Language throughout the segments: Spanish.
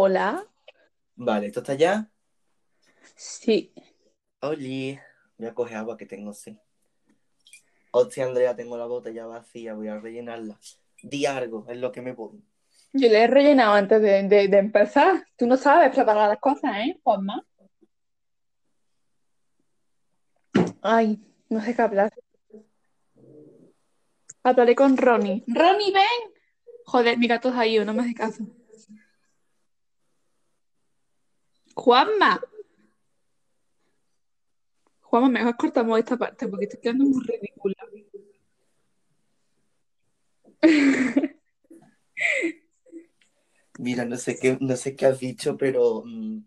Hola. Vale, ¿esto está ya? Sí. Oli, voy a coger agua que tengo sed. Hostia, Andrea, tengo la botella vacía, voy a rellenarla. Di algo, es lo que me voy. Yo le he rellenado antes de, de- de empezar. Tú no sabes preparar las cosas, ¿eh, Juanma? Ay, no sé qué hablar. Hablaré con Ronnie. ¡Ronnie, ven! Joder, mi gato ha ido, no me hace caso. Juanma. Juanma, mejor cortamos esta parte porque estoy quedando muy ridícula. Mira, no sé qué, no sé qué has dicho, pero mm,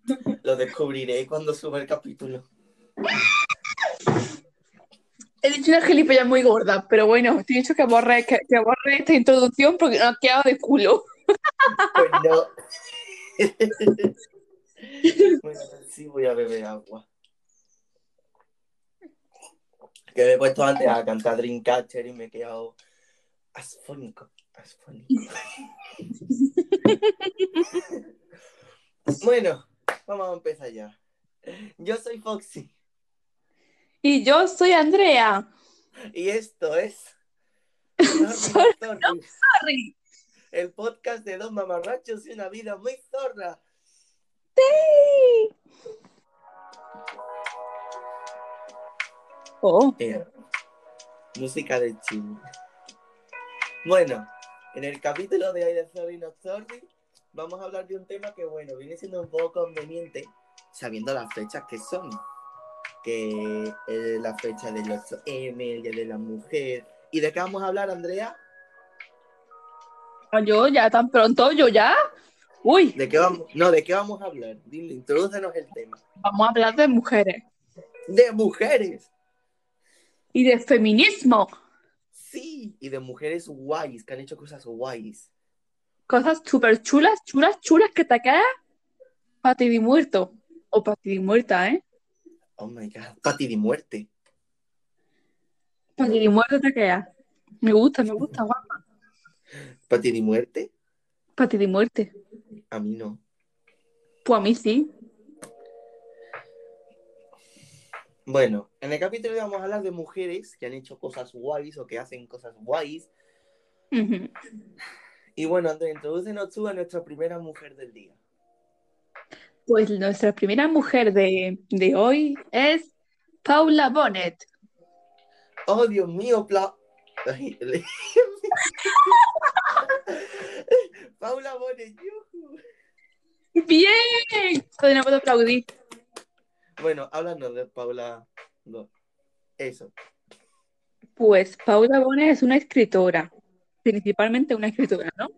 lo descubriré cuando suba el capítulo. He dicho una gilipollas muy gorda, pero bueno, te he dicho que borre, que, que borre esta introducción porque no ha quedado de culo. Pues no. bueno, sí voy a beber agua. Que me he puesto antes a cantar Dreamcatcher y me he quedado asfónico. asfónico. bueno, vamos a empezar ya. Yo soy Foxy Y yo soy Andrea. y esto es Sorry, Sorry. el podcast de dos mamarrachos y una vida muy zorra. Oh, Eh, música de Chile. Bueno, en el capítulo de de Sorry Not Sorry vamos a hablar de un tema que, bueno, viene siendo un poco conveniente sabiendo las fechas que son. Que es la fecha del 8M, el Día de la Mujer. ¿Y de qué vamos a hablar, Andrea? yo ya tan pronto, yo ya. Uy, ¿De qué vamos? No, ¿de qué vamos a hablar? Dile, introdúcenos el tema. vamos a hablar de mujeres ¡De mujeres! y de feminismo. Sí, y de mujeres guays, que han hecho cosas guays. Cosas súper chulas, chulas, chulas que te quedas para ti de muerto. O para ti de muerta, ¿eh? Oh my god, Pati de muerte. Para ti de muerto te quedas. Me gusta, me gusta, guapa. ¿Pati de muerte? Para ti de muerte. A mí no. Pues a mí sí. Bueno, en el capítulo vamos a hablar de mujeres que han hecho cosas guays o que hacen cosas guays. Y bueno, Andrea, introdúcenos tú a nuestra primera mujer del día. Pues nuestra primera mujer de, de hoy es Paula Bonet. Oh, Dios mío, Pla... Paula yujú. ¡Bien! Todavía no puedo aplaudir. Bueno, háblanos de Paula. No. Eso. Pues Paula Bonet es una escritora, principalmente una escritora, ¿no?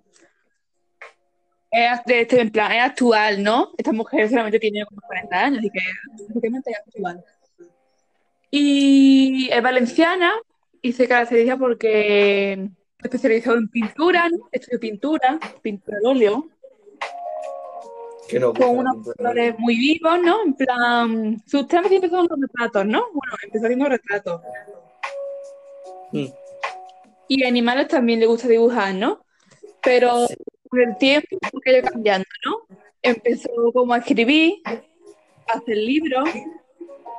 Es, de este, en plan, es actual, ¿no? Esta mujer solamente tiene como 40 años, así que es actual. Y es valenciana y se caracteriza porque se especializó en pintura, ¿no? Estudió pintura, pintura al óleo, Que con la unos colores muy vivos, ¿no? En plan, sus temas siempre son los retratos, ¿no? Bueno, empezó haciendo retratos. Mm. Y animales también le gusta dibujar, ¿no? Pero Sí. con el tiempo fue cambiando, ¿no? Empezó como a escribir, a hacer libros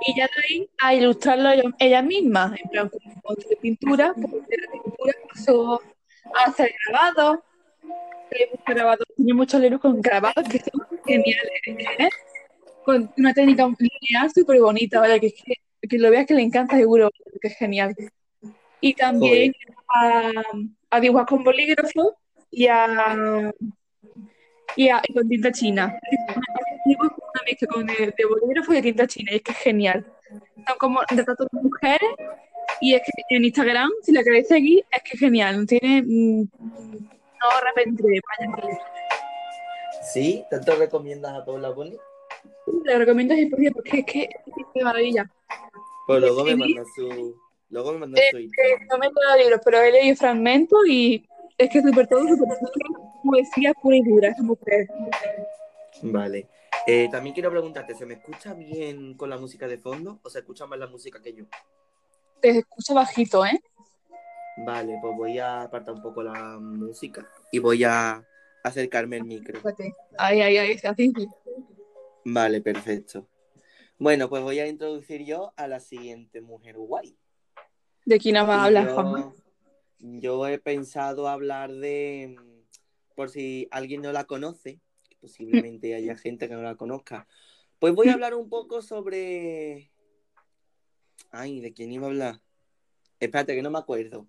y ya de ahí a ilustrarlo ella, ella misma, en plan como de pintura, porque de la pintura pasó a hacer grabados, hay muchos grabados, tiene muchos libros con grabados que son geniales, ¿eh? Con una técnica lineal súper bonita, ¿vale? Que, es que, que lo veas que le encanta seguro, que es genial. Y también a, a dibujar con bolígrafo y a, y a- y con tinta china. Dibujo con una mezcla con de, de bolígrafo y de tinta china, y es que es genial. Son como retratos de mujeres, y es que en Instagram, si la queréis seguir, es que es genial. No tiene. mm, No arrepentiré, vaya. ¿Sí? ¿Tanto recomiendas a Paula Bonet? Le recomiendo porque porque es que es de maravilla. Pues luego me Sí. mandas su. Luego me mandas Eh, su Instagram. no me he leído libros, pero he leído fragmentos y es que es súper todo, súper poesía pura y dura, esa mujer. Vale. Eh, también quiero preguntarte, ¿se me escucha bien con la música de fondo o se escucha más la música que yo? Te escucha bajito, ¿eh? Vale, pues voy a apartar un poco la música y voy a acercarme el micro. Ay, ay, ay, así. Vale, perfecto. Bueno, pues voy a introducir yo a la siguiente mujer guay. ¿De quién vas a hablar, Juanma? yo he pensado hablar de, por si alguien no la conoce, posiblemente haya gente que no la conozca, pues voy a hablar un poco sobre... Ay, ¿de quién iba a hablar? Espérate, que no me acuerdo.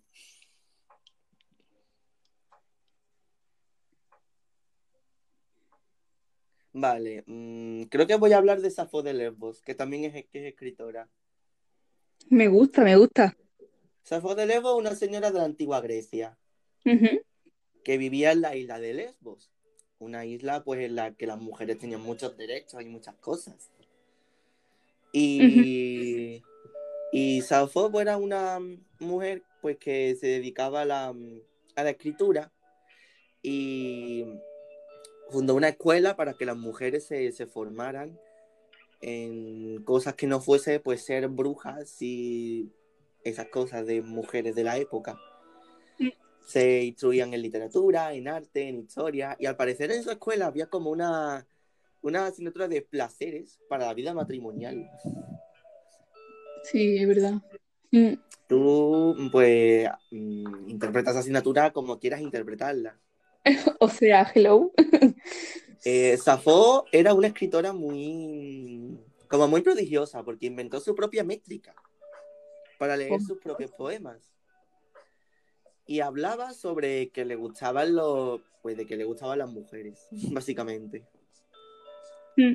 Vale, mm, creo que voy a hablar de Safo de Lesbos, que también es, que es escritora. Me gusta, me gusta. Safo de Lesbos es una señora de la antigua Grecia que vivía en la isla de Lesbos, una isla pues en la que las mujeres tenían muchos derechos y muchas cosas. Y, y Safo pues, era una mujer pues que se dedicaba a la, a la escritura y fundó una escuela para que las mujeres se, se formaran en cosas que no fuese pues ser brujas y esas cosas de mujeres de la época. Se instruían en literatura, en arte, en historia, y al parecer en su escuela había como una, una asignatura de placeres para la vida matrimonial. Sí, es verdad. Mm. Tú, pues, mm, interpretas esa asignatura como quieras interpretarla. O sea, hello. Eh, Safo era una escritora muy, como muy prodigiosa, porque inventó su propia métrica para leer sus propios poemas. Y hablaba sobre que le gustaban los, pues de que le gustaban las mujeres, básicamente. Mm.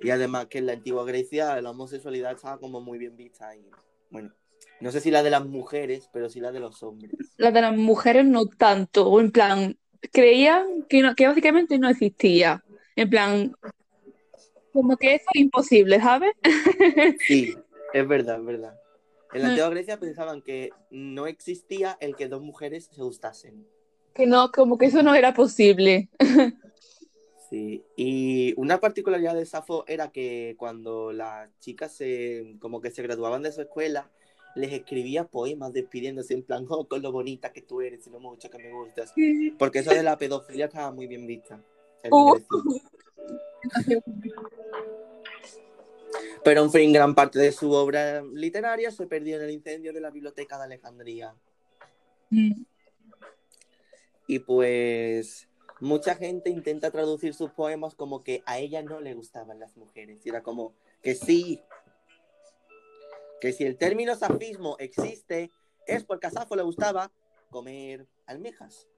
Y además que en la antigua Grecia la homosexualidad estaba como muy bien vista y, bueno, no sé si la de las mujeres, pero sí la de los hombres. La de las mujeres no tanto. En plan, creían que, no- que básicamente no existía. En plan, como que eso es imposible, ¿sabes? Sí, es verdad, es verdad. En la antigua Grecia pensaban que no existía el que dos mujeres se gustasen. Que no, como que eso no era posible. Sí, y una particularidad de Safo era que cuando las chicas se, como que se graduaban de su escuela, les escribía poemas despidiéndose en plan, oh, con lo bonita que tú eres y lo mucho que me gustas. Porque eso de la pedofilia estaba muy bien vista. en Uh. Pero en fin, gran parte de su obra literaria se perdió en el incendio de la biblioteca de Alejandría. Mm. Y pues mucha gente intenta traducir sus poemas como que a ella no le gustaban las mujeres. Y era como que sí, que si el término safismo existe es porque a Safo le gustaba comer almejas.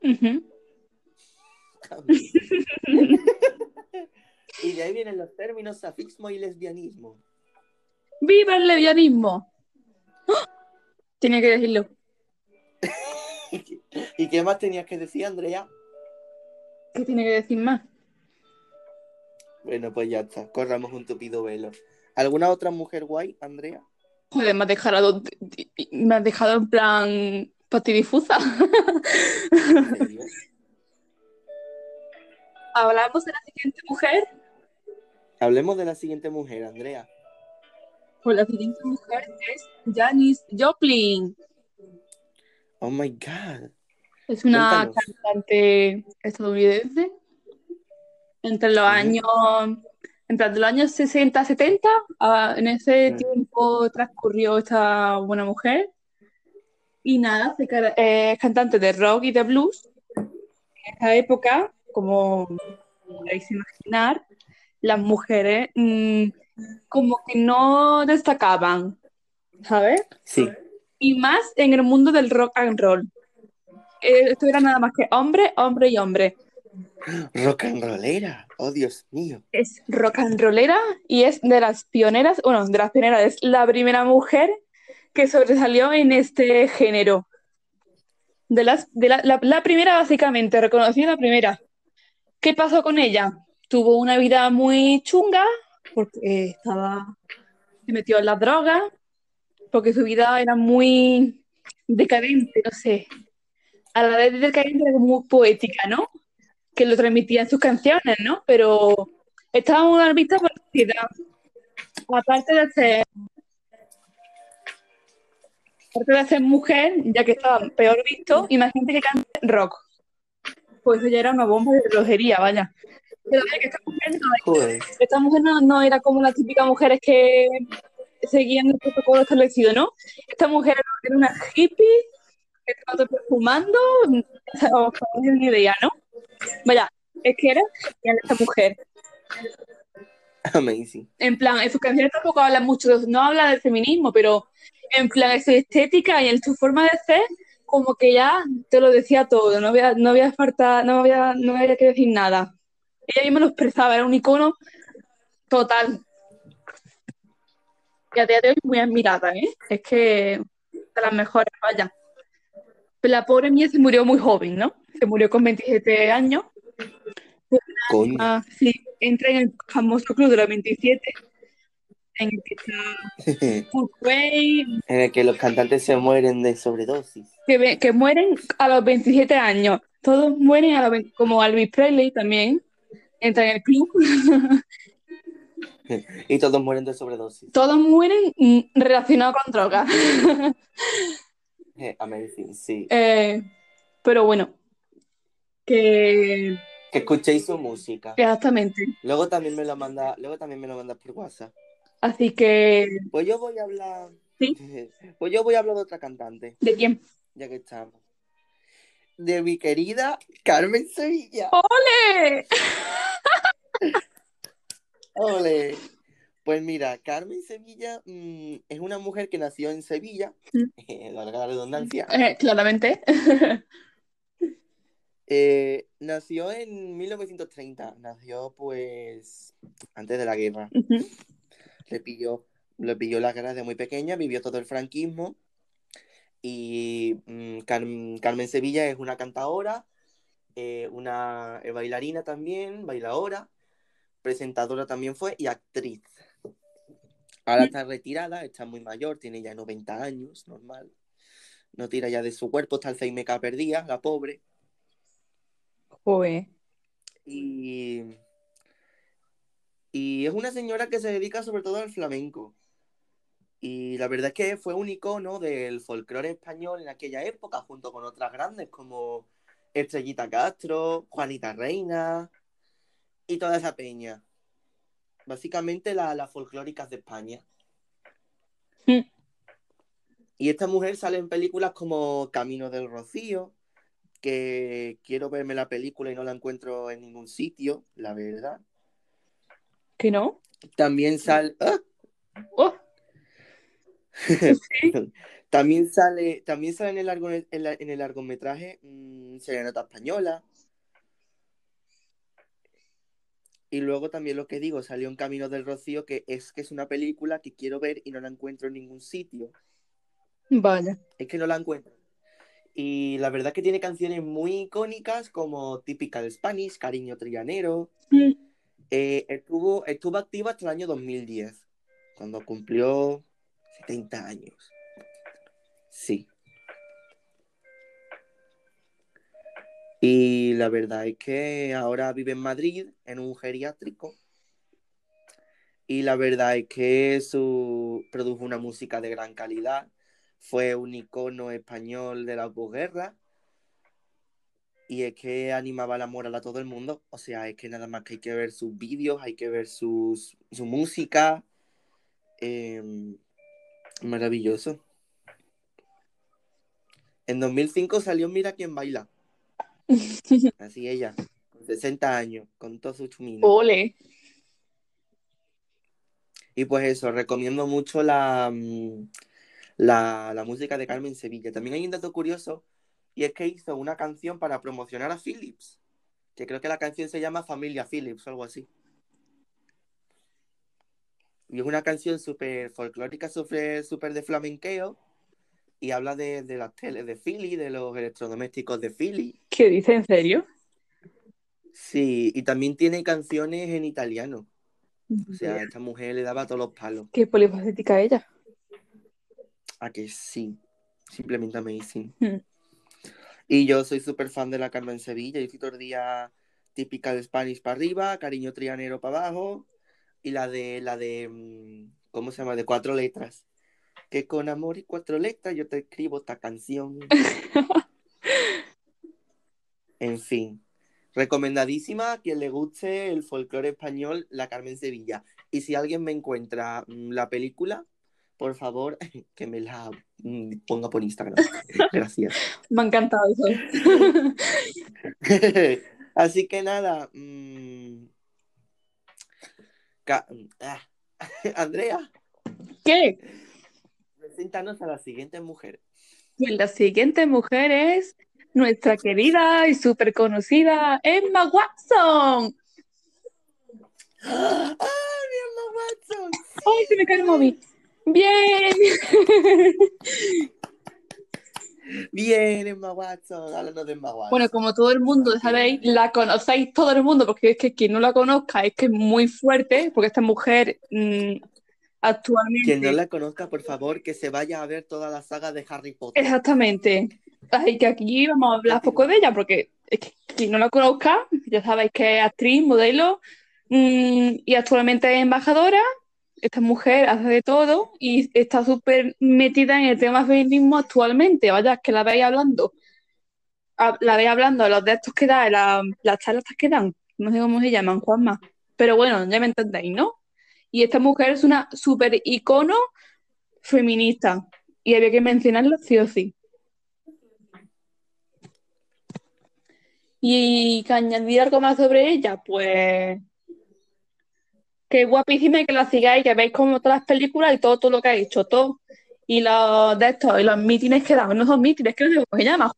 y de ahí vienen los términos safismo y lesbianismo. ¡Viva el lesbianismo! ¡Ah! Tenía que decirlo. ¿Y qué más tenías que decir, Andrea? ¿Qué tiene que decir más? Bueno, pues ya está, corramos un tupido velo. ¿Alguna otra mujer guay, Andrea? Joder, me has dejado, me has dejado en plan patidifusa. ¿En serio? Hablamos de la siguiente mujer. Hablemos de la siguiente mujer, Andrea. Pues la siguiente mujer es Janis Joplin. Oh my god. Es una Cuéntanos. cantante estadounidense. Entre los años, entre los años 60 70, ah, en ese tiempo transcurrió esta buena mujer. Y nada, cara- eh, es cantante de rock y de blues. En esa época, como podéis imaginar, las mujeres mm, como que no destacaban, ¿sabes? Sí. Y más en el mundo del rock and roll. Eh, esto era nada más que hombre, hombre y hombre. Rock and rollera. Oh, Dios mío. Es rock and rollera y es de las pioneras, bueno, de las pioneras, es la primera mujer que sobresalió en este género. De las, de la, la- la primera, básicamente, reconocida la primera. ¿Qué pasó con ella? Tuvo una vida muy chunga porque estaba, se metió en las drogas, porque su vida era muy decadente, no sé. A la vez de decadente era muy poética, ¿no? Que lo transmitía en sus canciones, ¿no? Pero estaba muy mal vista por la sociedad. Aparte de ser, aparte de ser mujer, ya que estaba peor visto, imagínate que canta rock. pues eso ya era una bomba de relojería, vaya. Pero vaya, que esta mujer no, Joder. esta mujer no, no era como las típicas mujeres que seguían el protocolo establecido, ¿no? Esta mujer era- era una hippie que estaba perfumando, o ni idea, ¿no? Vaya, es que era genial esta mujer. Amazing. En plan, en sus canciones tampoco habla mucho, de- no habla del feminismo, pero en plan, en su estética y en su forma de ser, como que ya te lo decía todo, no había, no había falta, no había, no había que decir nada. Ella misma lo expresaba, era un icono total. Y a día de hoy muy admirada, ¿eh? Es que de las mejores, vaya. Pero la pobre mía se murió muy joven, ¿no? Se murió con 27 años. Coño. Ah, sí, entra en el famoso club de los 27, en el que está en el que los cantantes se mueren de sobredosis. que, que mueren a los 27 años. Todos mueren a los 20 como Elvis Presley también. Entra en el club. Y todos mueren de sobredosis. Todos mueren mm, relacionados con drogas. Eh, Amazing, sí. Eh, pero bueno, que Que escuchéis su música. exactamente. Luego también me lo manda, luego también me lo mandas por WhatsApp. Así que, Pues yo voy a hablar. Sí. Pues yo voy a hablar de otra cantante, ¿de quién? ya que estamos. De mi querida Carmen Sevilla. ¡Ole! Ole. Pues mira, Carmen Sevilla mm, es una mujer que nació en Sevilla, valga la redundancia. Eh, claramente. Eh, nació en 1930, nació pues antes de la guerra. Le pilló, le pilló la guerra de muy pequeña, vivió todo el franquismo. Y mm, Car- Carmen Sevilla es una cantadora, eh, una eh, bailarina también, bailadora, presentadora también fue y actriz. Ahora está retirada, está muy mayor, tiene ya 90 años, normal. No tira ya de su cuerpo, está Alzheimer perdida, la pobre. Joder. Y, y es una señora que se dedica sobre todo al flamenco. Y la verdad es que fue un icono del folclore español en aquella época, junto con otras grandes como Estrellita Castro, Juanita Reina y toda esa peña. Básicamente la- las folclóricas de España. Mm. Y esta mujer sale en películas como Camino del Rocío, que quiero verme la película y no la encuentro en ningún sitio, la verdad. ¿Que no? También sale. ¡Ah! Oh, También sale, también sale en el, largo, en la- en el largometraje mm, Serenata Española. Y luego también lo que digo, salió en Camino del Rocío, que es que es una película que quiero ver y no la encuentro en ningún sitio. vaya. Es que no la encuentro. Y la verdad que tiene canciones muy icónicas como Typical Spanish, Cariño Trianero. Mm. Eh, estuvo, estuvo activa hasta el año 2010, cuando cumplió 70 años. Sí. Y la verdad es que ahora vive en Madrid, en un geriátrico. Y la verdad es que su produjo una música de gran calidad. Fue un icono español de la posguerra. Y es que animaba la moral a todo el mundo. O sea, es que nada más que hay que ver sus vídeos, hay que ver sus, su música. Em, maravilloso. En 2005 salió Mira quién baila. Así ella, con 60 años, con todo su chumino. Ole. Y pues eso, recomiendo mucho la, mm, la, la música de Carmen Sevilla. También hay un dato curioso, y es que hizo una canción para promocionar a Philips, que creo que la canción se llama Familia Philips o algo así. Y es una canción súper folclórica, súper de flamenqueo, y habla de, de las teles de Philly, de los electrodomésticos de Philly. ¿Qué dice en serio? Sí, y también tiene canciones en italiano. O sea, esta mujer le daba todos los palos. Qué polifacética ella. A que sí, simplemente amazing. Mm. Y yo soy súper fan de la Carmen Sevilla. Yo estoy todo el día típica de Spanish para arriba, cariño trianero para abajo. Y la de, la de, mm, ¿cómo se llama? De cuatro letras. Que con amor y cuatro letras yo te escribo esta canción. En fin. Recomendadísima a quien le guste el folclore español, la Carmen Sevilla. Y si alguien me encuentra mm, la película, por favor, que me la mm, ponga por Instagram. Gracias. Me ha encantado eso. Así que nada. Ca- ah, Andrea, ¿Qué? preséntanos a la siguiente mujer. Pues la siguiente mujer es nuestra querida y súper conocida Emma Watson. ¡Ah, mi Emma Watson! ¡Ay, se me cae el móvil! ¡Bien! Bien, Emma Watson. Háblanos de Emma Watson. Bueno, como todo el mundo sabéis, la conocéis todo el mundo, porque es que quien no la conozca es que es muy fuerte, porque esta mujer mm, actualmente... Quien no la conozca, por favor, que se vaya a ver toda la saga de Harry Potter. Exactamente. Así que aquí vamos a hablar poco de ella, porque es que quien no la conozca, ya sabéis que es actriz, modelo, mm, y actualmente es embajadora. Esta mujer hace de todo y está súper metida en el tema feminismo actualmente. Vaya, que la veis hablando, a- la veis hablando a los de estos que da, la- las charlas que dan, no sé cómo se llaman, Juanma. Pero bueno, ya me entendéis, ¿no? Y esta mujer es una súper icono feminista. Y había que mencionarlo sí o sí. Y que añadir algo más sobre ella, pues que es guapísima y que la sigáis, que veis como todas las películas y todo, todo lo que ha hecho, todo. Y los de estos, y los mítines que da, no son mítines, que no sé cómo se llama.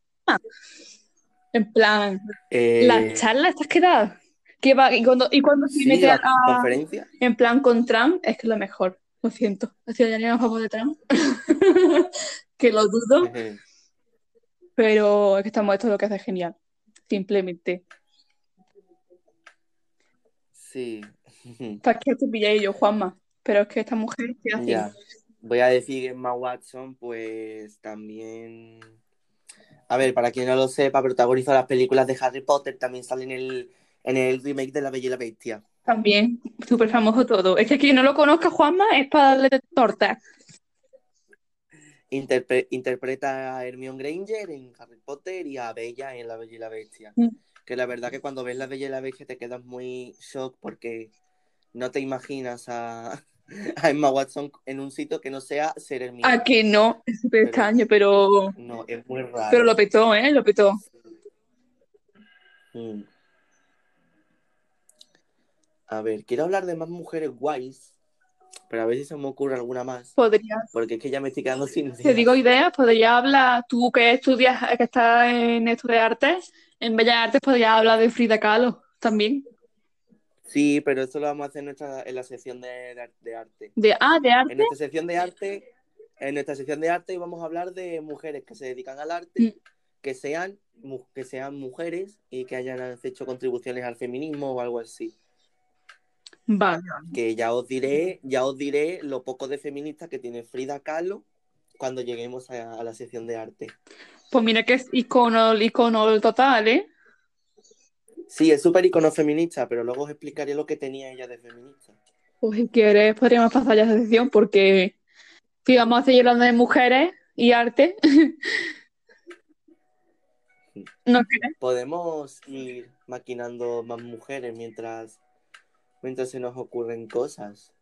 En plan, Eh, las charlas estas que da, que va, y cuando, y cuando se mete a, conferencia. en plan con Trump, es que es lo mejor, lo siento. Ha sido ya ni a favor de Trump, que lo dudo, pero es que estamos, esto es lo que hace genial, simplemente. Sí. Para que te pilléis yo, Juanma. Pero es que esta mujer ¿qué hace? Ya. Voy a decir que Emma Watson, pues también. A ver, para quien no lo sepa, protagonizó las películas de Harry Potter, también sale en el, en el remake de La Bella y la Bestia. También, súper famoso todo. Es que quien no lo conozca, Juanma, es para darle torta. Interpre- interpreta a Hermione Granger en Harry Potter y a Bella en La Bella y la Bestia. Mm. Que la verdad que cuando ves La Bella y la Bestia te quedas muy shock porque no te imaginas a, a Emma Watson en un sitio que no sea ser Hermione. Ah, que no, es súper extraño, pero, No, es muy raro. pero lo petó, ¿eh? Lo petó. Mm. A ver, quiero hablar de más mujeres guays, pero a ver si se me ocurre alguna más, Podría, porque es que ya me estoy quedando sin te ideas. digo ideas, podría hablar, tú que estudias, que estás en esto de artes, en Bellas Artes, podría hablar de Frida Kahlo también. Sí, pero eso lo vamos a hacer en, nuestra, en la sección de, de- de arte. De, ah, de arte. En nuestra sección de arte, en nuestra sección de arte vamos a hablar de mujeres que se dedican al arte, Mm. que sean, que sean mujeres y que hayan hecho contribuciones al feminismo o algo así. Vale. Que ya os diré, ya os diré lo poco de feminista que tiene Frida Kahlo cuando lleguemos a, a la sección de arte. Pues mira que es icono, icono total, ¿eh? Sí, es súper icono feminista, pero luego os explicaré lo que tenía ella de feminista. Pues si quieres podríamos pasar ya a esa sección porque si vamos a seguir hablando de mujeres y arte, ¿no crees? Podemos ir maquinando más mujeres mientras, mientras se nos ocurren cosas.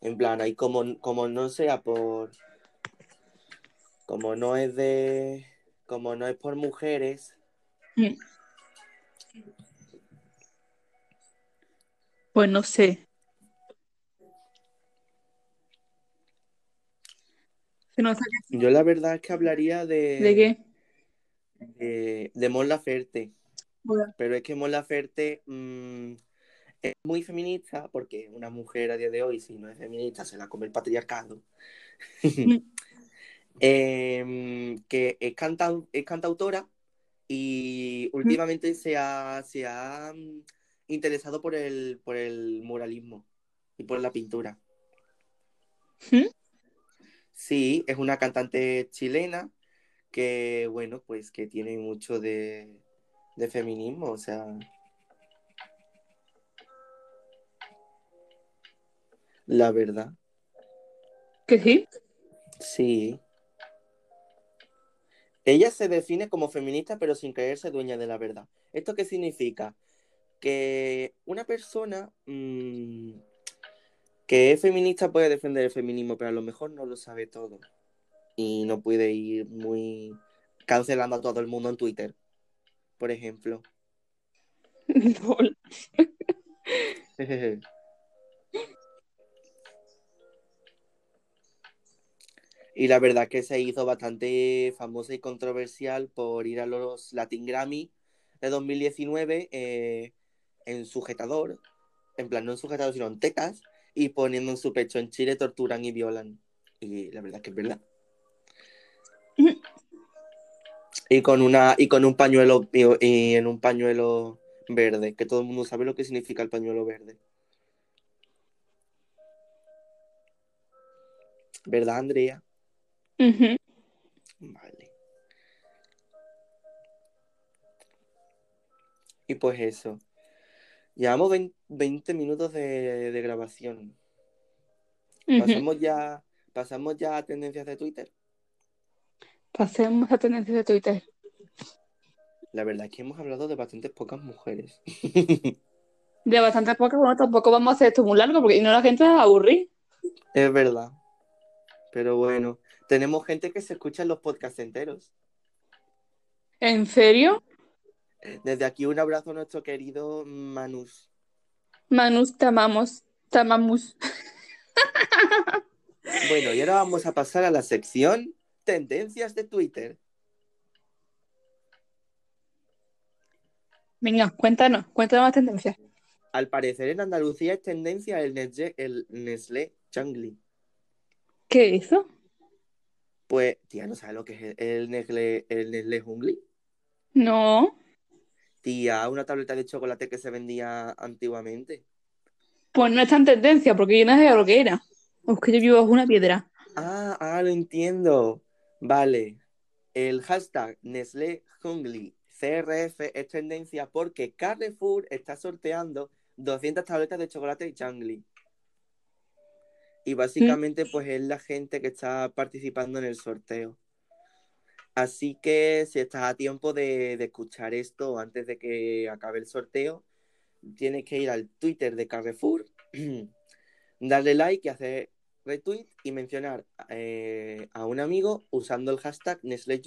En plan, ahí como, como no sea por. Como no es de. Como no es por mujeres. Mm. Pues no sé. Yo la verdad es que hablaría de. ¿De qué? De, de Mon Laferte. Bueno, Pero es que Mon Laferte mm, es muy feminista porque una mujer a día de hoy, si no es feminista, se la come el patriarcado. Em, que es, canta- es cantautora y últimamente se ha, se ha mm, interesado por el, por el muralismo y por la pintura. ¿Mm? Sí, es una cantante chilena que, bueno, pues que tiene mucho de, de feminismo, o sea. La verdad, ¿Que sí? sí. Ella se define como feminista, pero sin creerse dueña de la verdad. ¿Esto qué significa? Que una persona mm, que es feminista puede defender el feminismo, pero a lo mejor no lo sabe todo. Y no puede ir muy cancelando a todo el mundo en Twitter, por ejemplo. Y la verdad que se hizo bastante famosa y controversial por ir a los Latin Grammy de 2019 eh, en sujetador, en plan no en sujetador sino en tetas, y poniendo en su pecho en Chile torturan y violan. Y la verdad que es verdad. Y con una y con un pañuelo y, y en un pañuelo verde, que todo el mundo sabe lo que significa el pañuelo verde. ¿Verdad, Andrea? Vale. Y pues eso. Llevamos 20, 20 minutos de, de grabación. Pasamos ya, pasamos ya a tendencias de Twitter. Pasemos a tendencias de Twitter. La verdad es que hemos hablado de bastantes pocas mujeres. De bastante poco, bueno, tampoco vamos a hacer esto muy largo porque si no la gente se va a aburrir. Es verdad. Pero bueno, tenemos gente que se escucha en los podcasts enteros. ¿En serio? Desde aquí un abrazo a nuestro querido Manus. Manus, te amamos. Te amamos. Bueno, y ahora vamos a pasar a la sección Tendencias de Twitter. Venga, cuéntanos, cuéntanos las tendencias. Al parecer en Andalucía es tendencia el Nestlé, el Nestlé Changli. ¿Qué eso? Pues, tía, ¿no sabes lo que es el, el Nestlé, el Nestlé Jungli? No, Tía, una tableta de chocolate que se vendía antiguamente. pues no está en tendencia porque yo no sé lo que era. O es que yo vivo bajo una piedra. Ah, ah, lo entiendo. Vale. El hashtag Nestlé Jungli CRF es tendencia porque Carrefour está sorteando 200 tabletas de chocolate Changli. Y básicamente, pues es la gente que está participando en el sorteo. Así que si estás a tiempo de, escuchar esto antes de que acabe el sorteo, tienes que ir al Twitter de Carrefour, darle like y hacer retweet y mencionar eh, a un amigo usando el hashtag Nestlé.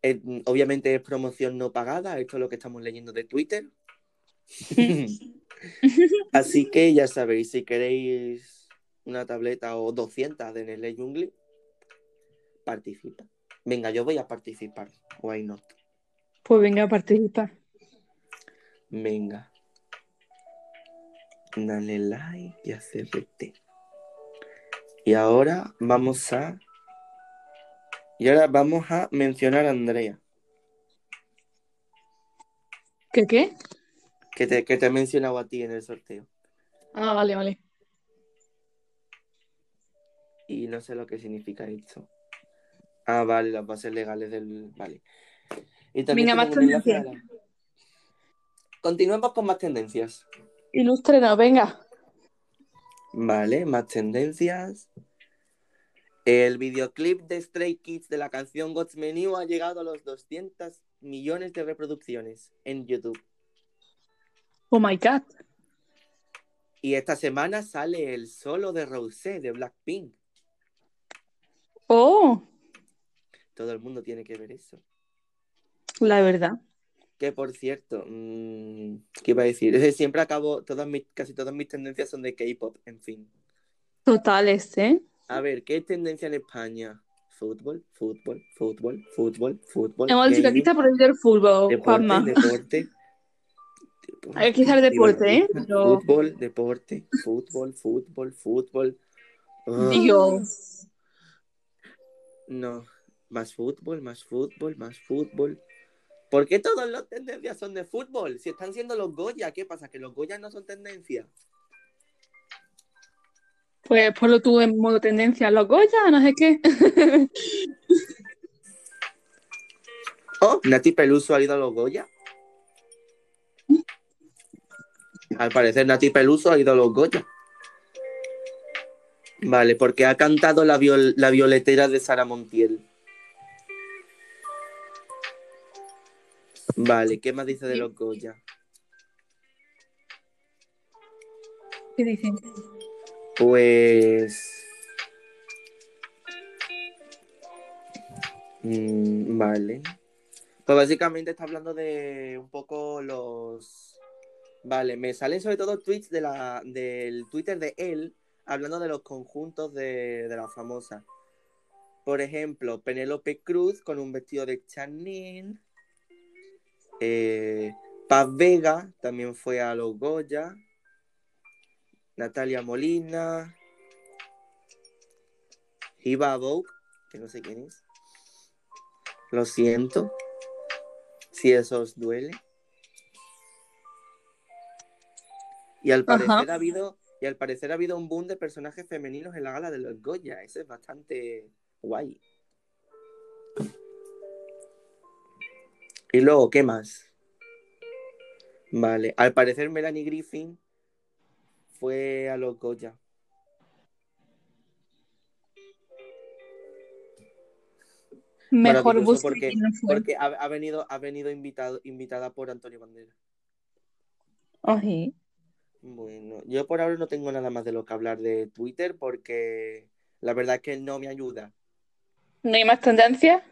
Eh, obviamente es promoción no pagada, esto es lo que estamos leyendo de Twitter. Así que ya sabéis, si queréis una tableta o 200 de Nestlé Jungli, participa. Venga, yo voy a participar. Why not? Pues venga a participar. Venga. Dale like y RT. Y ahora vamos a. Y ahora vamos a mencionar a Andrea. ¿Qué qué? Que te, que te he mencionado a ti en el sorteo. Ah, vale, vale. Y no sé lo que significa esto. Ah, vale, las bases legales del. Vale. Y también Venga, más tendencias. la- Continuemos con más tendencias. Ilústrenos, venga. Vale, más tendencias. El videoclip de Stray Kids de la canción God's Menu ha llegado a los 200 millones de reproducciones en YouTube. Oh my god. Y esta semana sale el solo de Rosé de Blackpink. Oh, Todo el mundo tiene que ver eso. la verdad. Que por cierto, mm, ¿qué iba a decir? Es siempre acabo, todas mis, casi todas mis tendencias son de K-pop, en fin. Totales, ¿eh? A ver, ¿qué tendencia en España? Fútbol, fútbol, fútbol, fútbol, fútbol. Hemos dicho que aquí está por el del fútbol, deporte, Juanma. deporte. Hay que saber deporte, ¿eh? Pero- Fútbol, deporte, fútbol, fútbol, fútbol. Dios. No, más fútbol, más fútbol, más fútbol. ¿Por qué todas las tendencias son de fútbol? Si están siendo los Goya, ¿qué pasa? ¿Que los Goya no son tendencia? Pues ponlo tú en modo tendencia. Los Goya, no sé qué. Oh, Nati Peluso ha ido a los Goya. Al parecer Nati Peluso ha ido a los Goya. Vale, porque ha cantado la, viol- la violetera de Sara Montiel. Vale, ¿qué más dice de los Goya? ¿Qué dicen? Pues. mm, vale. Pues básicamente está hablando de un poco los. Vale, me salen sobre todo tweets de la, del Twitter de él hablando de los conjuntos de, de la famosa. Por ejemplo, Penélope Cruz con un vestido de Chanel. Eh, Paz Vega también fue a los Goya. Natalia Molina. Hiba Vogue, que no sé quién es. Lo siento. Si eso os duele. Y al parecer Ajá. ha habido. Y al parecer ha habido un boom de personajes femeninos en la gala de los Goya. Eso es bastante guay. Y luego, ¿qué más? Vale, al parecer Melanie Griffin fue a los Goya. Mejor Maravilloso, bus porque, no fue. porque ha, ha venido, ha venido invitado, invitada por Antonio Banderas. Ay, Bueno, yo por ahora no tengo nada más de lo que hablar de Twitter porque la verdad es que no me ayuda. ¿No hay más tendencias?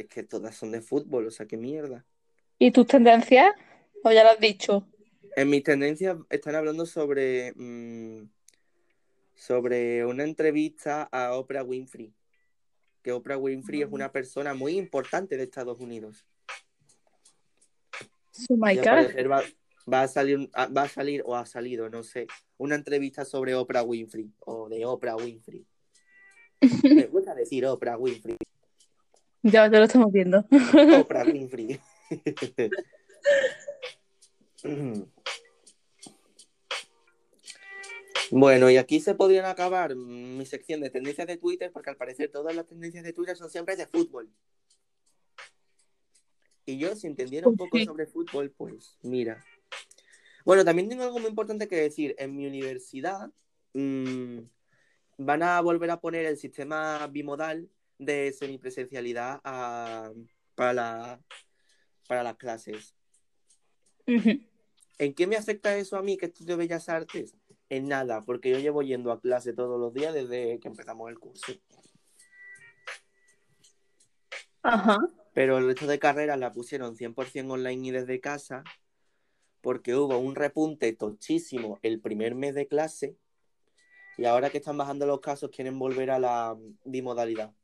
Es que todas son de fútbol, o sea, qué mierda. ¿Y tus tendencias? ¿O ya lo has dicho? En mis tendencias están hablando sobre, mm, sobre una entrevista a Oprah Winfrey. Que Oprah Winfrey es una persona muy importante de Estados Unidos. Oh my God. va, va a salir, ah, va a salir o ha salido, no sé, una entrevista sobre Oprah Winfrey o de Oprah Winfrey. Me gusta decir Oprah Winfrey. Ya, ya lo estamos viendo. Oprah Winfrey. Bueno, y aquí se podrían acabar mi sección de tendencias de Twitter, porque al parecer todas las tendencias de Twitter son siempre de fútbol. Y yo, si entendiera un poco Sí. sobre fútbol, pues mira. Bueno, también tengo algo muy importante que decir. En mi universidad mm, van a volver a poner el sistema bimodal de semipresencialidad a- para, la- para las clases. ¿En qué me afecta eso a mí que estudio Bellas Artes? En nada, porque yo llevo yendo a clase todos los días desde que empezamos el curso. Ajá. Pero el resto de carreras la pusieron 100% online y desde casa porque hubo un repunte tochísimo el primer mes de clase y ahora que están bajando los casos quieren volver a la bimodalidad.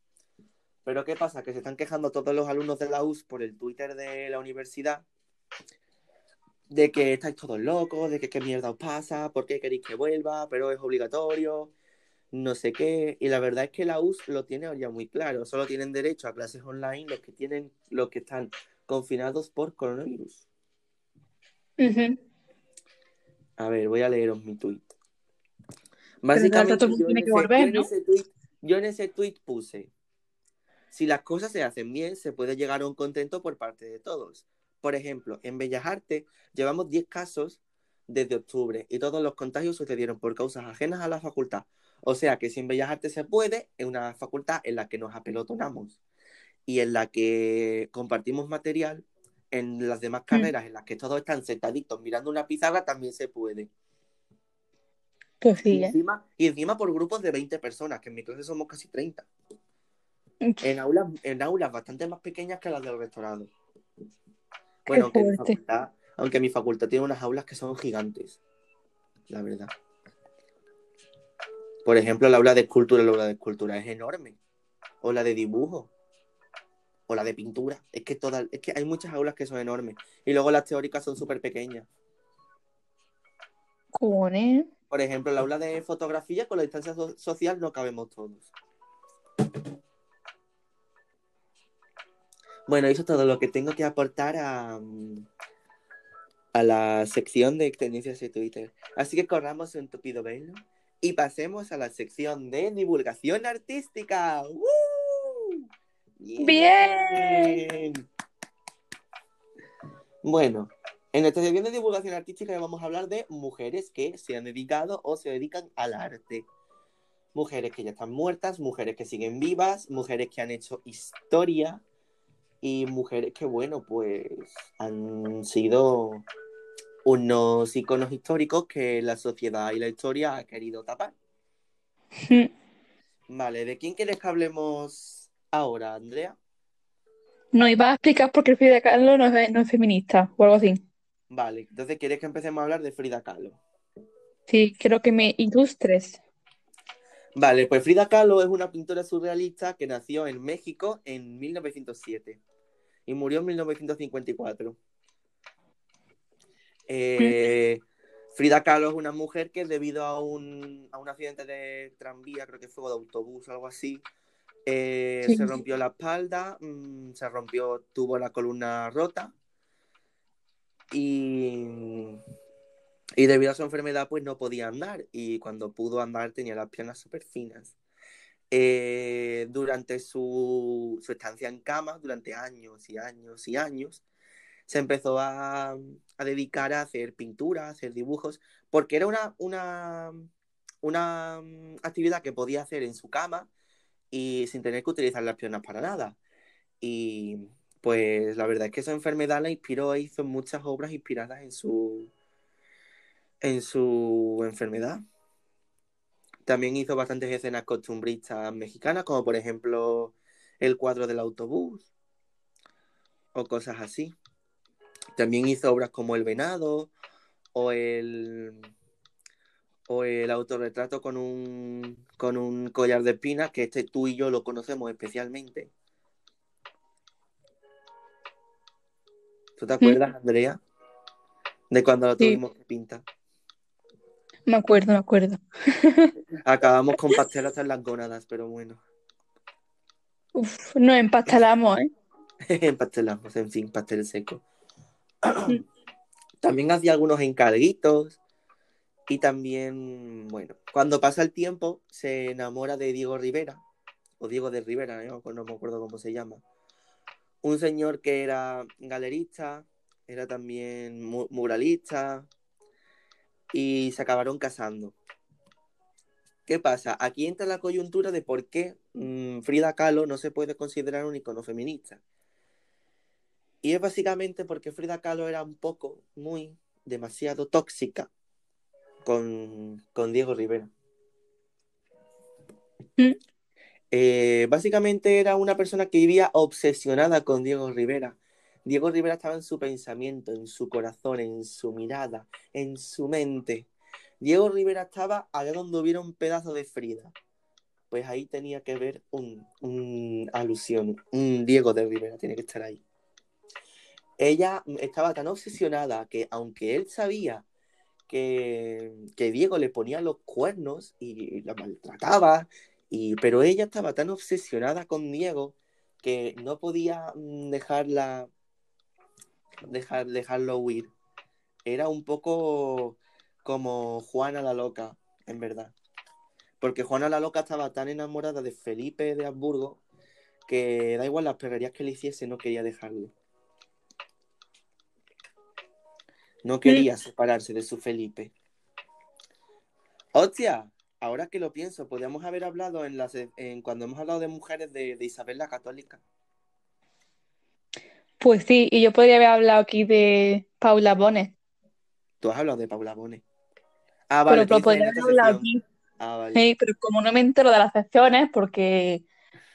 Pero ¿qué pasa? Que se están quejando todos los alumnos de la US por el Twitter de la universidad de que estáis todos locos, de que qué mierda os pasa, por qué queréis que vuelva, pero es obligatorio, no sé qué. Y la verdad es que la US lo tiene ya muy claro. Solo tienen derecho a clases online los que tienen, los que están confinados por coronavirus. Ujú. A ver, voy a leeros mi tweet. Básicamente, yo en, ese, volver, ¿no? yo en ese tweet puse, si las cosas se hacen bien, se puede llegar a un contento por parte de todos. Por ejemplo, en Bellas Artes llevamos 10 casos desde octubre y todos los contagios sucedieron por causas ajenas a la facultad. O sea que si en Bellas Artes se puede, es una facultad en la que nos apelotonamos y en la que compartimos material, en las demás carreras en las que todos están sentaditos mirando una pizarra también se puede. Pues Y sí, ¿eh? encima, y encima por grupos de 20 personas, que en mi clase somos casi 30. En aulas, en aulas bastante más pequeñas que las del rectorado. Bueno, aunque mi, facultad, aunque mi facultad tiene unas aulas que son gigantes, la verdad. Por ejemplo, la aula de escultura, la aula de escultura es enorme. O la de dibujo. O la de pintura. Es que todas, es que hay muchas aulas que son enormes. Y luego las teóricas son súper pequeñas. Cojones. Por ejemplo, la aula de fotografía con la distancia so- social no cabemos todos. Bueno, eso es todo lo que tengo que aportar a, a la sección de tendencias de Twitter. Así que corramos un tupido velo y pasemos a la sección de divulgación artística. ¡Woo! Bien. Bueno, en esta sección de divulgación artística vamos a hablar de mujeres que se han dedicado o se dedican al arte. Mujeres que ya están muertas, mujeres que siguen vivas, mujeres que han hecho historia y mujeres que, bueno, pues han sido unos iconos históricos que la sociedad y la historia ha querido tapar. Vale, ¿de quién quieres que hablemos ahora, Andrea? No, iba a explicar por qué Frida Kahlo no es, no es feminista o algo así. Vale, entonces ¿quieres que empecemos a hablar de Frida Kahlo? Sí, quiero que me ilustres. Vale, pues Frida Kahlo es una pintora surrealista que nació en México en 1907 y murió en 1954. Eh, Frida Kahlo es una mujer que debido a un, a un accidente de tranvía, creo que fue de autobús o algo así, eh, Sí. se rompió la espalda, mm, se rompió, tuvo la columna rota y, y debido a su enfermedad pues no podía andar y cuando pudo andar tenía las piernas súper finas. Eh, durante su, su estancia en cama, durante años y años y años, se empezó a, a dedicar a hacer pintura, a hacer dibujos, porque era una, una, una mm, actividad que podía hacer en su cama y sin tener que utilizar las piernas para nada. Y pues la verdad es que esa enfermedad la inspiró e hizo muchas obras inspiradas en su, en su enfermedad. También hizo bastantes escenas costumbristas mexicanas, como por ejemplo el cuadro del autobús o cosas así. También hizo obras como El Venado o el, o el autorretrato con un, con un collar de espinas, que este tú y yo lo conocemos especialmente. ¿Tú te acuerdas, Andrea? De cuando lo Sí. tuvimos que pintar. Me acuerdo, me acuerdo. Acabamos con pastel hasta en las gónadas, pero bueno. Uf, nos empastelamos, ¿eh? Empastelamos, en fin, pastel seco. También hacía algunos encarguitos. Y también, bueno, cuando pasa el tiempo, se enamora de Diego Rivera, o Diego de Rivera, ¿no? no me acuerdo cómo se llama. Un señor que era galerista, era también mu- muralista, y se acabaron casando. ¿Qué pasa? Aquí entra la coyuntura de por qué mm, Frida Kahlo no se puede considerar un icono feminista. Y es básicamente porque Frida Kahlo era un poco, muy, demasiado tóxica con, con Diego Rivera. Mm. Eh, básicamente era una persona que vivía obsesionada con Diego Rivera. Diego Rivera estaba en su pensamiento, en su corazón, en su mirada, en su mente. Diego Rivera estaba allá donde hubiera un pedazo de Frida. Pues ahí tenía que ver un, alusión, un Diego de Rivera tiene que estar ahí. Ella estaba tan obsesionada que aunque él sabía que, que Diego le ponía los cuernos y la maltrataba, pero ella estaba tan obsesionada con Diego que no podía mm, dejarla dejar, dejarlo huir. Era un poco como Juana la loca, en verdad. Porque Juana la loca estaba tan enamorada de Felipe de Habsburgo que da igual las perrerías que le hiciese, no quería dejarlo. No quería separarse de su Felipe. Hostia, ahora que lo pienso, podríamos haber hablado en, las, en cuando hemos hablado de mujeres de, de Isabel la Católica. Pues sí, y yo podría haber hablado aquí de Paula Bonet, Tú has hablado de Paula Bonet. Ah, vale, pero podría haber hablado aquí. Ah, vale. Sí, pero como no me entero de las secciones, porque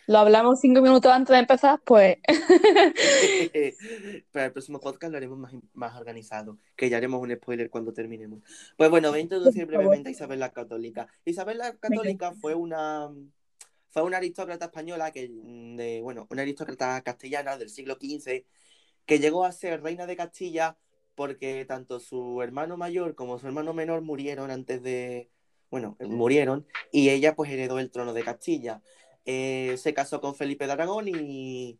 lo hablamos cinco minutos antes de empezar, pues Para el próximo podcast lo haremos más, más organizado, que ya haremos un spoiler cuando terminemos. Pues bueno, voy a introducir brevemente a Isabel la Católica. Isabel la Católica fue una fue una aristócrata española que de, bueno, una aristócrata castellana del siglo XV que llegó a ser reina de Castilla porque tanto su hermano mayor como su hermano menor murieron antes de, bueno, murieron y ella pues heredó el trono de Castilla. Eh, se casó con Felipe de Aragón y,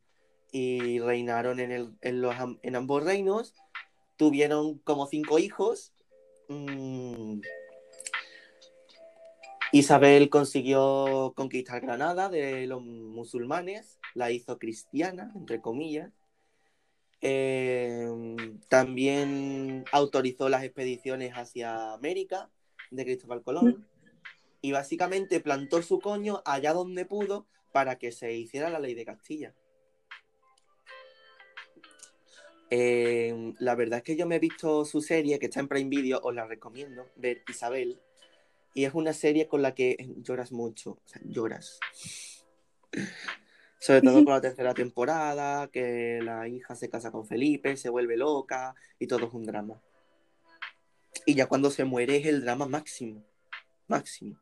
y reinaron en, el, en, los, en ambos reinos. Tuvieron como cinco hijos. Mm. Isabel consiguió conquistar Granada de los musulmanes, la hizo cristiana, entre comillas. Eh, también autorizó las expediciones hacia América de Cristóbal Colón y básicamente plantó su coño allá donde pudo para que se hiciera la ley de Castilla. Eh, la verdad es que yo me he visto su serie, que está en Prime Video, os la recomiendo, ver Isabel. Y es una serie con la que lloras mucho, o sea, lloras. Sobre todo con la tercera temporada, que la hija se casa con Felipe, se vuelve loca y todo es un drama. Y ya cuando se muere es el drama máximo. Máximo.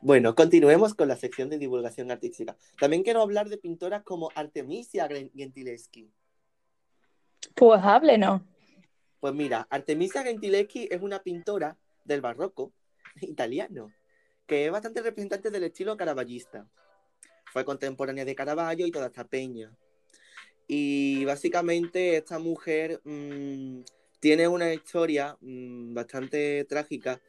Bueno, continuemos con la sección de divulgación artística. También quiero hablar de pintoras como Artemisia Gentileschi. Pues hable, ¿no? Pues mira, Artemisia Gentileschi es una pintora del barroco italiano, que es bastante representante del estilo caravallista. Fue contemporánea de Caravaggio y toda esta peña. Y básicamente esta mujer mmm, tiene una historia mmm, bastante trágica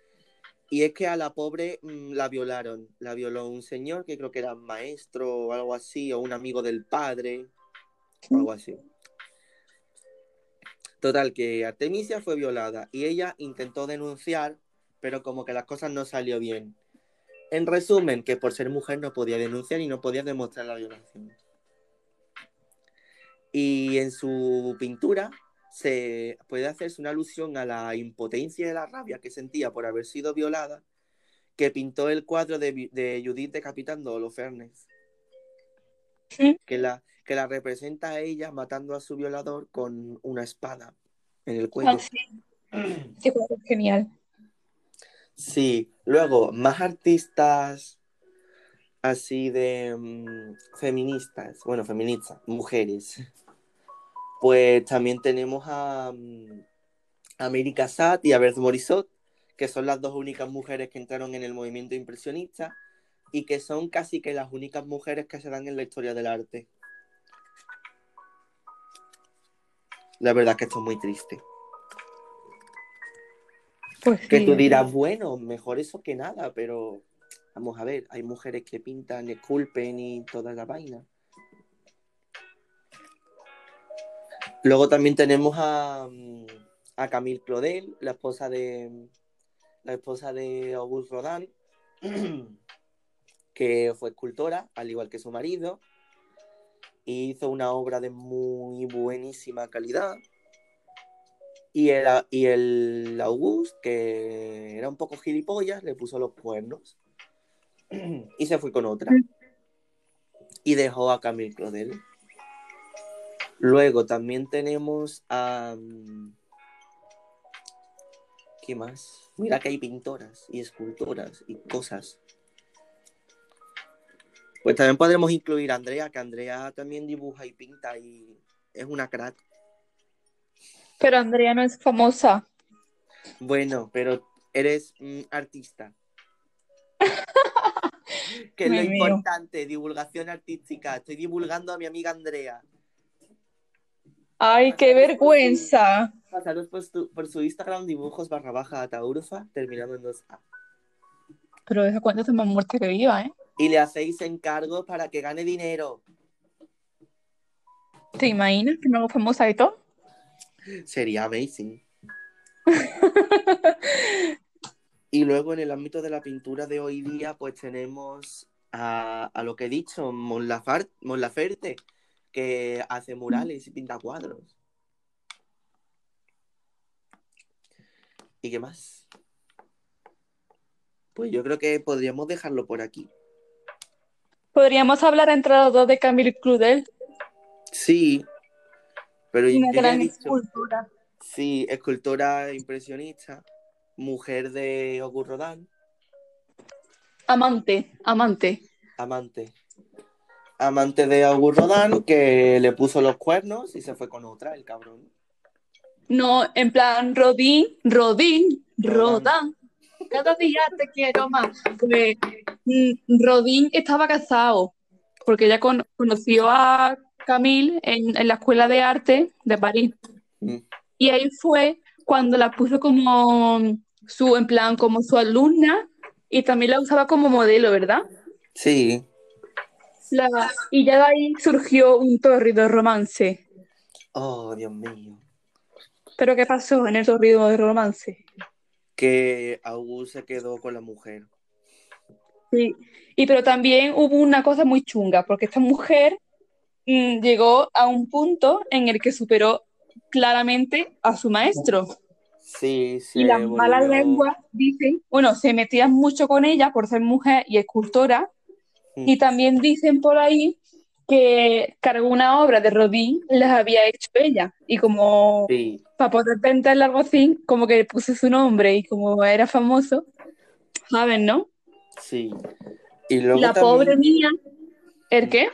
y es que a la pobre mmm, la violaron. La violó un señor que creo que era maestro o algo así, o un amigo del padre, o algo así. Total, que Artemisia fue violada y ella intentó denunciar, pero como que las cosas no salió bien. En resumen, que por ser mujer no podía denunciar y no podía demostrar la violación. Y en su pintura se puede hacerse una alusión a la impotencia y la rabia que sentía por haber sido violada, que pintó el cuadro de, de Judith decapitando a Holofernes. Sí. Que la, que la representa a ella matando a su violador con una espada en el cuello. Ah, sí. Genial. Sí, luego, más artistas así de mm, feministas, bueno, feministas, mujeres. Pues también tenemos a, mm, a Mary Cassatt y a Berthe Morisot, que son las dos únicas mujeres que entraron en el movimiento impresionista y que son casi que las únicas mujeres que se dan en la historia del arte. La verdad es que esto es muy triste. Pues Que sí. tú dirás, bueno, mejor eso que nada, pero vamos a ver, hay mujeres que pintan, esculpen y toda la vaina. Luego también tenemos a, mm, a Camille Claudel, la esposa de la esposa de Auguste Rodin, que fue escultora, al igual que su marido, y hizo una obra de muy buenísima calidad. Y el, y el August, que era un poco gilipollas, le puso los cuernos y se fue con otra. Y dejó a Camille Claudel. Luego también tenemos a. mm, ¿Qué más? Mira que hay pintoras y escultoras y cosas. Pues también podremos incluir a Andrea, que Andrea también dibuja y pinta y es una crack. Pero Andrea no es famosa. Bueno, pero eres mm, artista. que es lo importante, divulgación artística. Estoy divulgando a mi amiga Andrea. Ay, qué vergüenza. Pasaros por su, por su Instagram dibujos barra baja ataurfa, terminando en 2A. Pero esa cuenta está más muerta que viva, ¿eh? Y le hacéis encargos para que gane dinero. ¿Te imaginas que me hago famosa y todo? Sería amazing. Y luego en el ámbito de la pintura de hoy día, pues tenemos a, a lo que he dicho, Mon Lafar- Mon Laferte, que hace murales y pinta cuadros. ¿Y qué más? Pues yo creo que podríamos dejarlo por aquí. Podríamos hablar entre los dos de Camille Claudel, Sí, pero una gran dicho- escultora. Sí, escultora impresionista, mujer de Auguste Rodin, Amante, amante. amante. Amante de Auguste Rodin, que le puso los cuernos y se fue con otra, el cabrón. No, en plan Rodín, Rodín, Rodán. Rodán. Cada día te quiero más. Pues mm, Rodín estaba casado porque ella con- conoció a Camille en, en la escuela de arte de París. Mm. Y ahí fue cuando la puso como su, en plan, como su alumna y también la usaba como modelo, ¿verdad? Sí, La- y ya de ahí surgió un torrido romance. oh, Dios mío. ¿Pero qué pasó en el torrido de romance? Que Auguste se quedó con la mujer. Sí, y pero también hubo una cosa muy chunga, porque esta mujer llegó a un punto en el que superó claramente a su maestro. Sí, se Y las malas volvió- lenguas dicen, bueno, se metían mucho con ella por ser mujer y escultora, Mm. y también dicen por ahí que cargó una obra de Rodin las había hecho ella, y como Sí, para poder venderla algo así, como que puso su nombre y como era famoso, ¿saben, no? sí. Y luego La también- pobre mía, ¿el qué?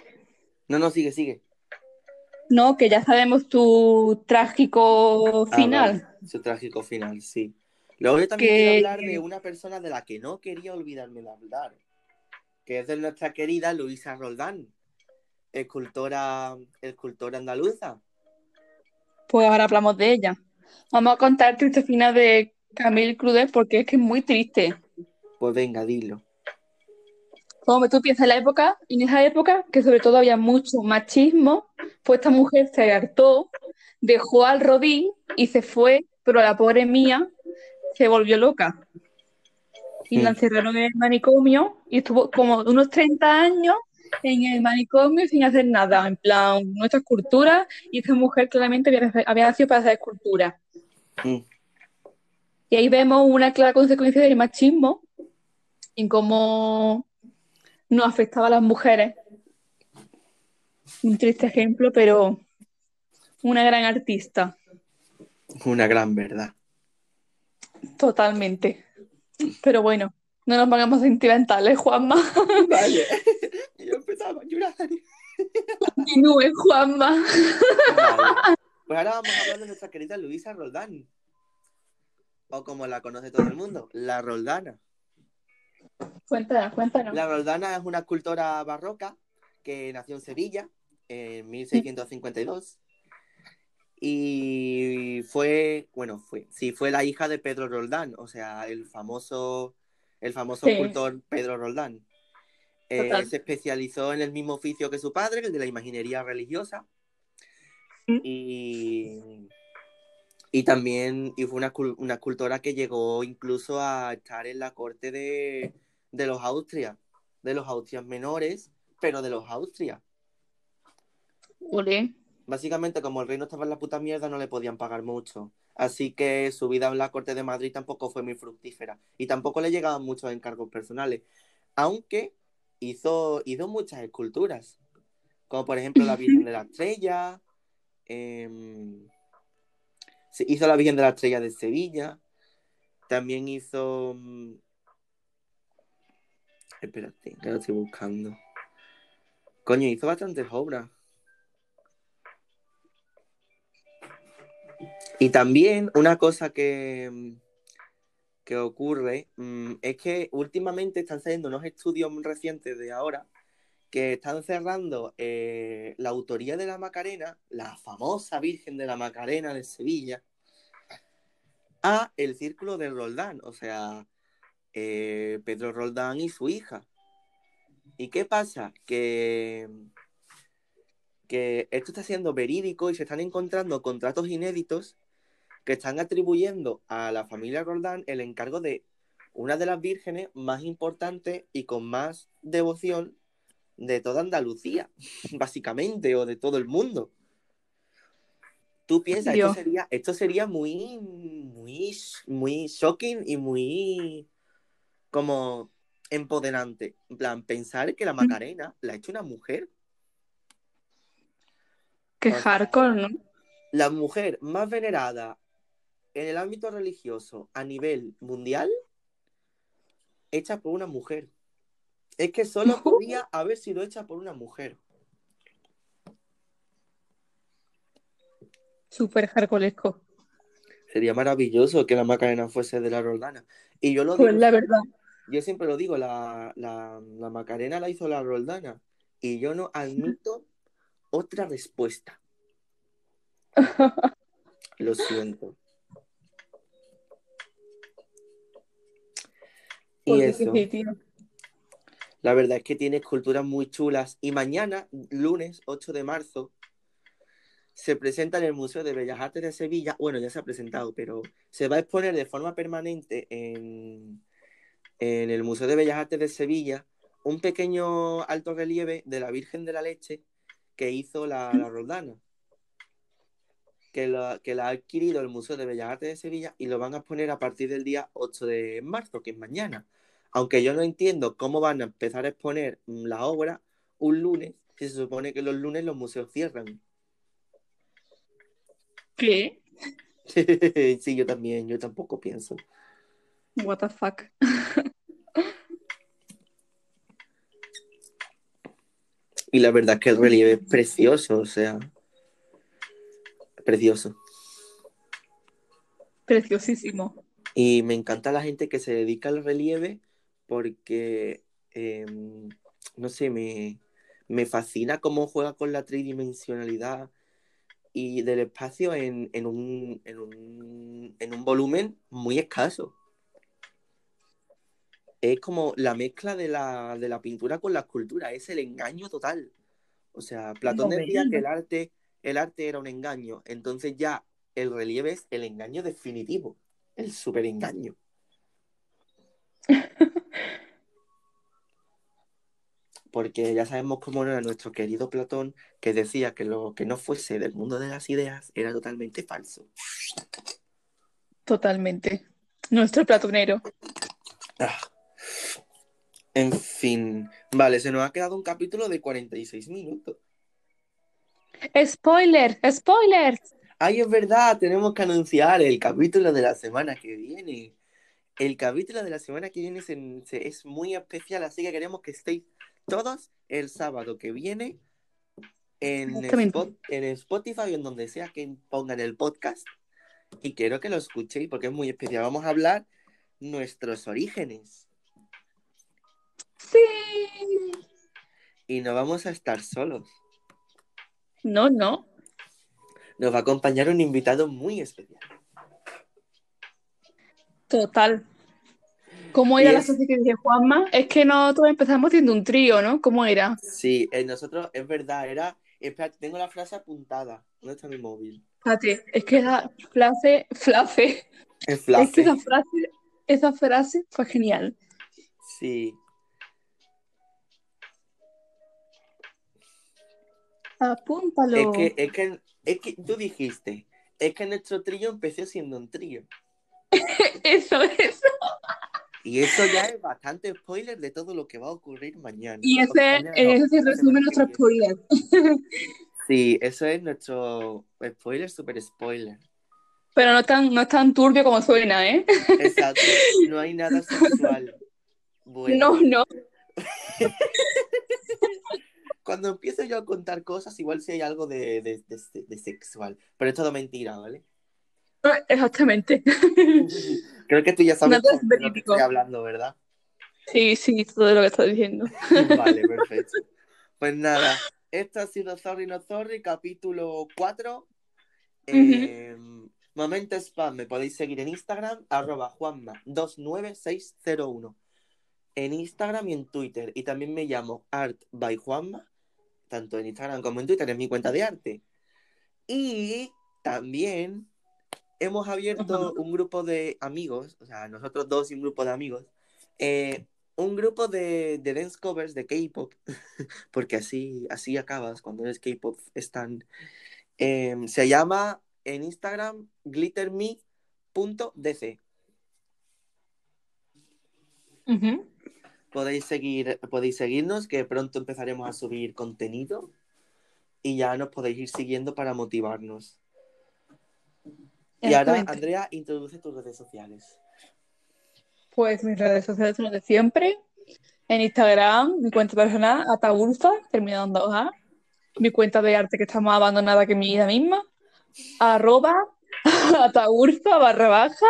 No, no, sigue, sigue. No, que ya sabemos tu trágico Ah, final. vale, Su trágico final, sí. Luego yo también Que- quiero hablar de una persona de la que no quería olvidarme de hablar, que es de nuestra querida Luisa Roldán, escultora, escultora andaluza. Pues ahora hablamos de ella. Vamos a contar el triste final de Camille Crudet porque es que es muy triste. Pues venga, dilo. Como tú piensas en la época, en esa época, que sobre todo había mucho machismo, pues esta mujer se hartó, dejó al Rodín y se fue, pero la pobre mía se volvió loca. Y la Mm. encerraron en el manicomio y estuvo como unos 30 años en el manicomio sin hacer nada. En plan, nuestra escultura y esta mujer claramente había, había nacido para hacer escultura. Mm. Y ahí vemos una clara consecuencia del machismo en cómo nos afectaba a las mujeres. Un triste ejemplo, pero una gran artista, Una gran verdad. totalmente. Pero bueno, no nos pongamos sentimentales, Juanma. Vale. Yo empezaba a llorar. Continúe, Juanma. Vale. Pues ahora vamos a hablar de nuestra querida Luisa Roldán. O como la conoce todo el mundo, la Roldana. Cuéntanos, cuéntanos. La Roldana es una escultora barroca que nació en Sevilla en 1652 y fue, bueno, fue, sí, fue la hija de Pedro Roldán, o sea, el famoso, el famoso Sí. escultor Pedro Roldán. Eh, se especializó en el mismo oficio que su padre, el de la imaginería religiosa. Mm. Y, y también y fue una, una escultora que llegó incluso a estar en la corte de, de los Austrias, de los Austrias menores, pero de los Austrias. Olé. Básicamente, como el reino estaba en la puta mierda, no le podían pagar mucho. Así que su vida en la corte de Madrid tampoco fue muy fructífera. Y tampoco le llegaban muchos encargos personales. Aunque hizo, hizo muchas esculturas. Como por ejemplo la Virgen de la Estrella. sí, hizo la Virgen de la Estrella de Sevilla. También hizo. Mm, Espérate, que lo estoy buscando. Coño, hizo bastantes obras. Y también una cosa que, que ocurre mm, es que últimamente están saliendo unos estudios recientes de ahora que están cerrando eh, la autoría de la Macarena, la famosa Virgen de la Macarena de Sevilla, a el círculo de Roldán, o sea, eh, Pedro Roldán y su hija. ¿Y qué pasa? Que, que esto está siendo verídico y se están encontrando contratos inéditos que están atribuyendo a la familia Roldán el encargo de una de las vírgenes más importantes y con más devoción de toda Andalucía, básicamente, o de todo el mundo. Tú piensas, esto sería, esto sería muy, muy, muy shocking y muy como empoderante. En plan, pensar que la Macarena la ha hecho una mujer. Qué O sea, hardcore, ¿no? la mujer más venerada en el ámbito religioso a nivel mundial, hecha por una mujer. Es que solo podía haber sido hecha por una mujer. Súper hardcoreesco. Sería maravilloso que la Macarena fuese de la Roldana. Y yo lo Pues digo, la verdad. Yo siempre lo digo, la, la, la Macarena la hizo la Roldana. Y yo no admito otra respuesta. Lo siento. Y eso. La verdad es que tiene esculturas muy chulas. Y mañana, lunes 8 de marzo, se presenta en el Museo de Bellas Artes de Sevilla. Bueno, ya se ha presentado, pero se va a exponer de forma permanente en, en el Museo de Bellas Artes de Sevilla un pequeño alto relieve de la Virgen de la Leche que hizo la, la Roldana. Que, la- que la ha adquirido el Museo de Bellas Artes de Sevilla y lo van a poner a partir del día 8 de marzo, que es mañana. Aunque yo no entiendo cómo van a empezar a exponer la obra un lunes, si se supone que los lunes los museos cierran. ¿Qué? sí, yo también, yo tampoco pienso. What the fuck. Y la verdad es que el relieve es precioso, o sea, precioso. Preciosísimo. Y me encanta la gente que se dedica al relieve porque, eh, no sé, me, me fascina cómo juega con la tridimensionalidad y del espacio en, en un, en, un, en un volumen muy escaso. Es como la mezcla de la, de la pintura con la escultura, es el engaño total. O sea, Platón No decía que el arte, el arte era un engaño, entonces ya el relieve es el engaño definitivo, el super engaño. Porque ya sabemos cómo era nuestro querido Platón, que decía que lo que no fuese del mundo de las ideas era totalmente falso. Totalmente. Nuestro platonero. Ah. En fin, vale, se nos ha quedado un capítulo de 46 minutos. Spoiler, spoiler. Ay, es verdad, tenemos que anunciar el capítulo de la semana que viene. El capítulo de la semana que viene se- se- es muy especial, así que queremos que estéis todos el sábado que viene en, Exactamente. Spot- en Spotify o en donde sea que pongan el podcast. Y quiero que lo escuchéis porque es muy especial. Vamos a hablar nuestros orígenes. Y no vamos a estar solos. No, no. Nos va a acompañar un invitado muy especial. Total. ¿Cómo era la frase que dice Juanma? Es que nosotros empezamos siendo un trío, ¿no? ¿Cómo era? Sí, eh, nosotros, es verdad, era. Espera, tengo la frase apuntada. ¿Dónde está mi móvil? Espérate, es que esa frase, frase, es que esa frase, esa frase fue genial. Sí. Apúntalo. Es que, es que, es que tú dijiste, es que nuestro trío empezó siendo un trío. Eso es. Y eso ya es bastante spoiler de todo lo que va a ocurrir mañana. Y ese, mañana no, eso se resume nuestro spoiler. Sí, eso es nuestro spoiler, super spoiler. Pero no tan, no es tan turbio como suena, ¿eh? Exacto. No hay nada sexual. Bueno. No, no. Cuando empiezo yo a contar cosas, igual si hay algo de, de, de- de sexual. Pero es todo mentira, ¿vale? Exactamente. Creo que tú ya sabes de lo que estoy hablando, ¿verdad? Sí, sí, todo lo que estás diciendo. Vale, perfecto. Pues nada, esto ha sido Sorry No Sorry, capítulo 4. Eh, Momento Spam, me podéis seguir en Instagram, arroba Juanma29601. En Instagram y en Twitter. Y también me llamo Art by Juanma, tanto en Instagram como en Twitter, es mi cuenta de arte. Y también hemos abierto un grupo de amigos, o sea, nosotros dos y un grupo de amigos, eh, un grupo de, de dance covers de K-pop, porque así, así acabas cuando eres K-pop stan. Eh, se llama en Instagram glitterme.dc. Ujú. Podéis seguir, podéis seguirnos, que pronto empezaremos a subir contenido y ya nos podéis ir siguiendo para motivarnos. Y ahora. Andrea, introduce tus redes sociales. Pues mis redes sociales son las de siempre. En Instagram, mi cuenta personal, Ataulfa, terminado en 2A. Mi cuenta de arte que está más abandonada que mi vida misma. Arroba Ataulfa barra baja.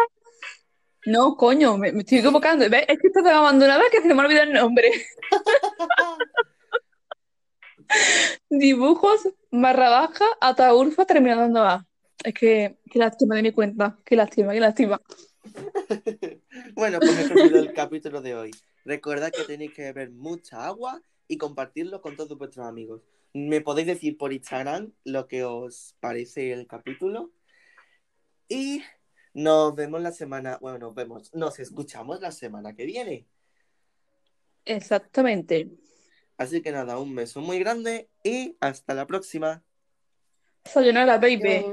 No, coño, me, me estoy equivocando. ¿Ves? Es que está tan abandonada que se me ha olvidado el nombre. Dibujos barra baja Ataulfa terminado en 2A. Es que, qué lástima de mi cuenta. Qué lástima, qué lástima. Bueno, pues este ha sido el capítulo de hoy. Recordad que tenéis que beber mucha agua y compartirlo con todos vuestros amigos. Me podéis decir por Instagram lo que os parece el capítulo. Y nos vemos la semana, bueno, nos vemos, nos escuchamos la semana que viene. Exactamente. Así que nada, un beso muy grande y hasta la próxima. Sayonara, baby.